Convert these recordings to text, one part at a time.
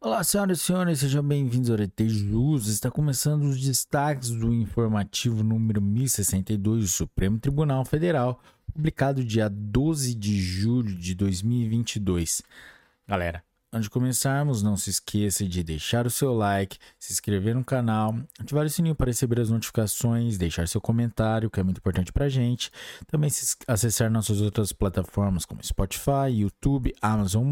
Olá, senhoras e senhores, sejam bem-vindos ao RT Jus. Está começando os destaques do informativo número 1062 do Supremo Tribunal Federal, publicado dia 12 de julho de 2022. Galera, Antes de começarmos, não se esqueça de deixar o seu like, se inscrever no canal, ativar o sininho para receber as notificações, deixar seu comentário, que é muito importante para a gente. Também acessar nossas outras plataformas como Spotify, YouTube, Amazon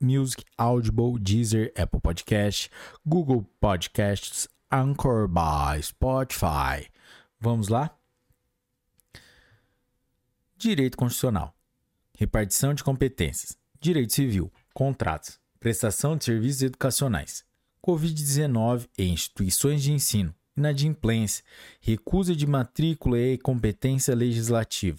Music, Audible, Deezer, Apple Podcast, Google Podcasts, Anchor by Spotify. Vamos lá? Direito Constitucional. Repartição de competências. Direito Civil. Contratos prestação de serviços educacionais, Covid-19 e instituições de ensino, inadimplência, recusa de matrícula e competência legislativa.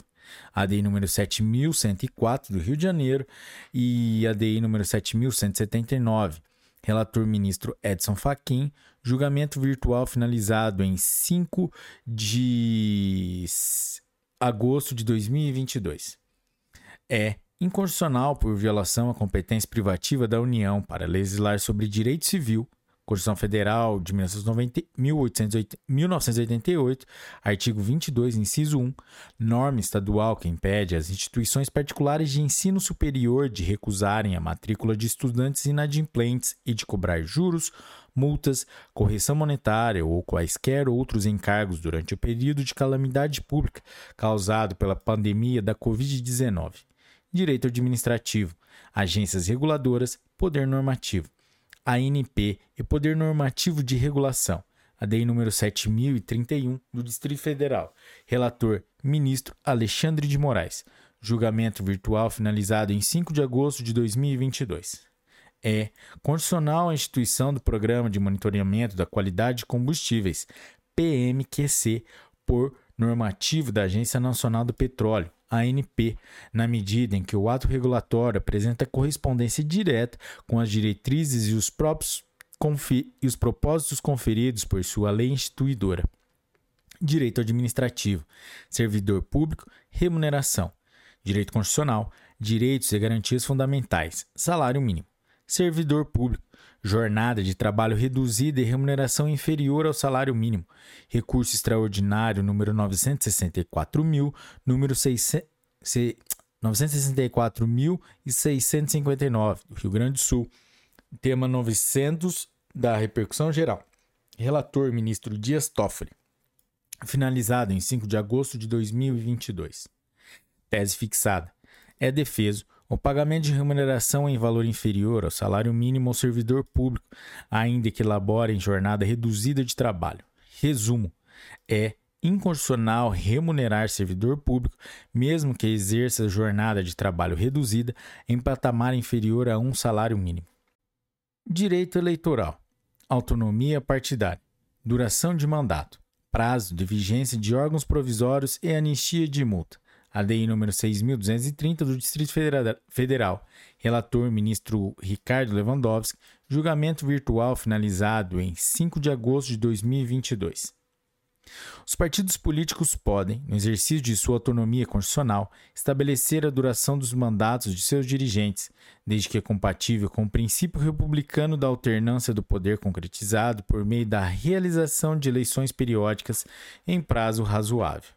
ADI número 7104 do Rio de Janeiro e ADI número 7179. Relator ministro Edson Fachin, julgamento virtual finalizado em 5 de agosto de 2022. É inconstitucional por violação à competência privativa da União para legislar sobre direito civil, Constituição Federal de 1988, artigo 22, inciso 1, norma estadual que impede as instituições particulares de ensino superior de recusarem a matrícula de estudantes inadimplentes e de cobrar juros, multas, correção monetária ou quaisquer outros encargos durante o período de calamidade pública causado pela pandemia da Covid-19 direito administrativo, agências reguladoras, poder normativo, ANP e poder normativo de regulação. ADI número 7031 do Distrito Federal. Relator: Ministro Alexandre de Moraes. Julgamento virtual finalizado em 5 de agosto de 2022. É condicional a instituição do Programa de Monitoramento da Qualidade de Combustíveis, PMQC, por normativo da Agência Nacional do Petróleo, ANP, na medida em que o ato regulatório apresenta correspondência direta com as diretrizes e os próprios e os propósitos conferidos por sua lei instituidora. Direito administrativo, servidor público, remuneração. Direito constitucional, direitos e garantias fundamentais, salário mínimo. Servidor público, jornada de trabalho reduzida e remuneração inferior ao salário mínimo, recurso extraordinário número 964.000, número 964.659, do Rio Grande do Sul, tema 900 da repercussão geral. Relator ministro Dias Toffoli. Finalizado em 5 de agosto de 2022. Tese fixada. É defeso o pagamento de remuneração em valor inferior ao salário mínimo ao servidor público, ainda que elabore em jornada reduzida de trabalho. Resumo: é inconstitucional remunerar servidor público, mesmo que exerça jornada de trabalho reduzida, em patamar inferior a um salário mínimo. Direito eleitoral: autonomia partidária, duração de mandato, prazo de vigência de órgãos provisórios e anistia de multa. ADI número 6.230 do Distrito Federal. Relator ministro Ricardo Lewandowski. Julgamento virtual finalizado em 5 de agosto de 2022. Os partidos políticos podem, no exercício de sua autonomia constitucional, estabelecer a duração dos mandatos de seus dirigentes, desde que é compatível com o princípio republicano da alternância do poder concretizado por meio da realização de eleições periódicas em prazo razoável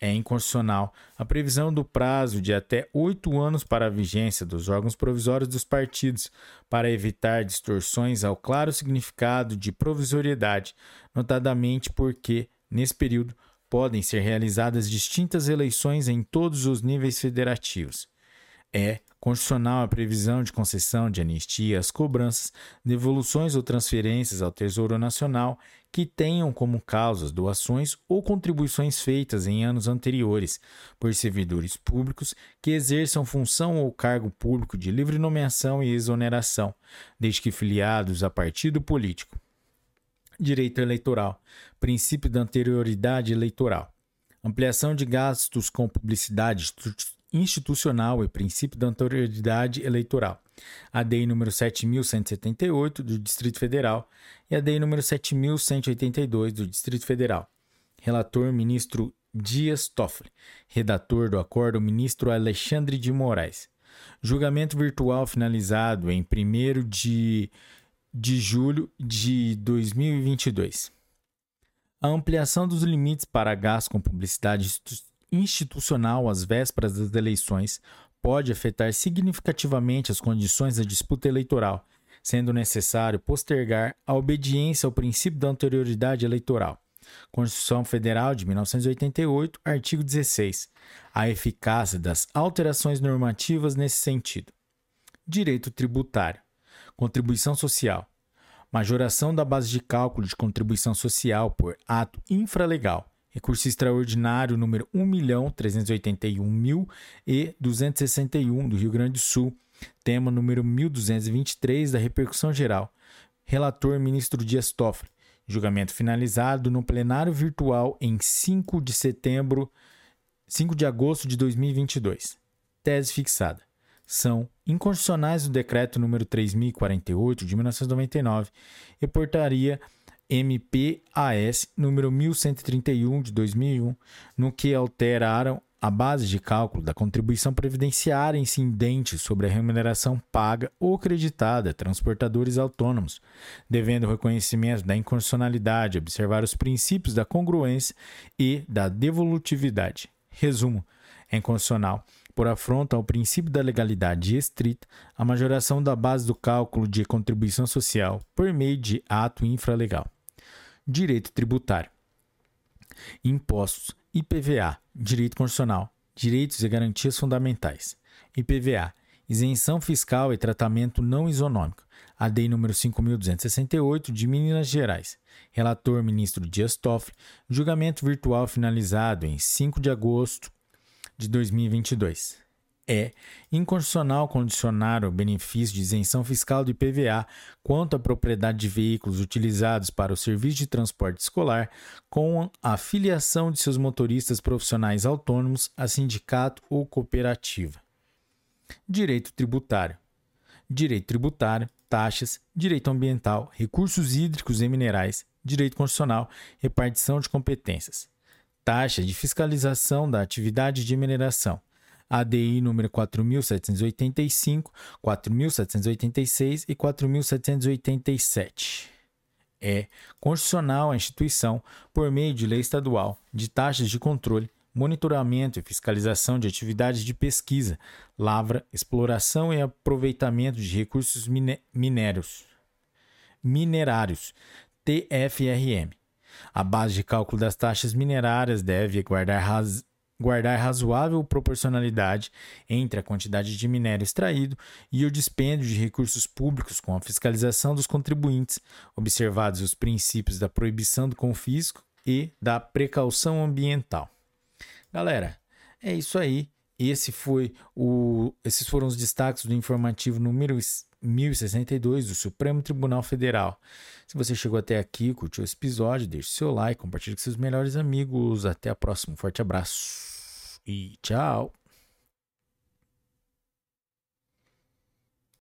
é inconstitucional a previsão do prazo de até oito anos para a vigência dos órgãos provisórios dos partidos, para evitar distorções ao claro significado de provisoriedade, notadamente porque, nesse período, podem ser realizadas distintas eleições em todos os níveis federativos. É constitucional a previsão de concessão de anistia às cobranças, devoluções ou transferências ao Tesouro Nacional que tenham como causas doações ou contribuições feitas em anos anteriores por servidores públicos que exerçam função ou cargo público de livre nomeação e exoneração, desde que filiados a partido político. Direito eleitoral, princípio da anterioridade eleitoral, ampliação de gastos com publicidade institucional e princípio da anterioridade eleitoral. A DEI número 7178 do Distrito Federal e a DEI número 7182 do Distrito Federal. Relator ministro Dias Toffoli. Redator do acordo ministro Alexandre de Moraes. Julgamento virtual finalizado em 1 de de julho de 2022. A ampliação dos limites para gasto com publicidade institucional às vésperas das eleições pode afetar significativamente as condições da disputa eleitoral, sendo necessário postergar a obediência ao princípio da anterioridade eleitoral. Constituição Federal de 1988, artigo 16. A eficácia das alterações normativas nesse sentido. Direito tributário. Contribuição social. Majoração da base de cálculo de contribuição social por ato infralegal. Recurso extraordinário número 1.381.261 do Rio Grande do Sul. Tema número 1223 da repercussão geral. Relator ministro Dias Toffoli. Julgamento finalizado no plenário virtual em 5 de setembro, 5 de agosto de 2022. Tese fixada. São inconstitucionais o decreto número 3048 de 1999 e portaria MPAS número 1131 de 2001, no que alteraram a base de cálculo da contribuição previdenciária incidente sobre a remuneração paga ou creditada a transportadores autônomos, devendo o reconhecimento da inconstitucionalidade, observar os princípios da congruência e da devolutividade. Resumo: é inconstitucional, por afronta ao princípio da legalidade estrita, a majoração da base do cálculo de contribuição social por meio de ato infralegal. Direito tributário. Impostos IPVA, Direito Constitucional, Direitos e Garantias Fundamentais. IPVA, Isenção Fiscal e Tratamento Não Isonômico. ADI número 5268 de Minas Gerais. Relator ministro Dias Toffoli. Julgamento virtual finalizado em 5 de agosto de 2022 é inconstitucional condicionar o benefício de isenção fiscal do IPVA quanto à propriedade de veículos utilizados para o serviço de transporte escolar com a filiação de seus motoristas profissionais autônomos a sindicato ou cooperativa. Direito tributário. Direito tributário, taxas, direito ambiental, recursos hídricos e minerais, direito constitucional, repartição de competências. Taxa de fiscalização da atividade de mineração ADI número 4785, 4786 e 4787. É constitucional a instituição, por meio de lei estadual, de taxas de controle, monitoramento e fiscalização de atividades de pesquisa, lavra, exploração e aproveitamento de recursos minérios, minerários, TFRM. A base de cálculo das taxas minerárias deve guardar guardar razoável proporcionalidade entre a quantidade de minério extraído e o dispêndio de recursos públicos com a fiscalização dos contribuintes, observados os princípios da proibição do confisco e da precaução ambiental. Galera, é isso aí. Esse foi o, esses foram os destaques do informativo número 1062 do Supremo Tribunal Federal. Se você chegou até aqui, curtiu esse episódio, deixe seu like, compartilhe com seus melhores amigos. Até a próxima. Um forte abraço e tchau.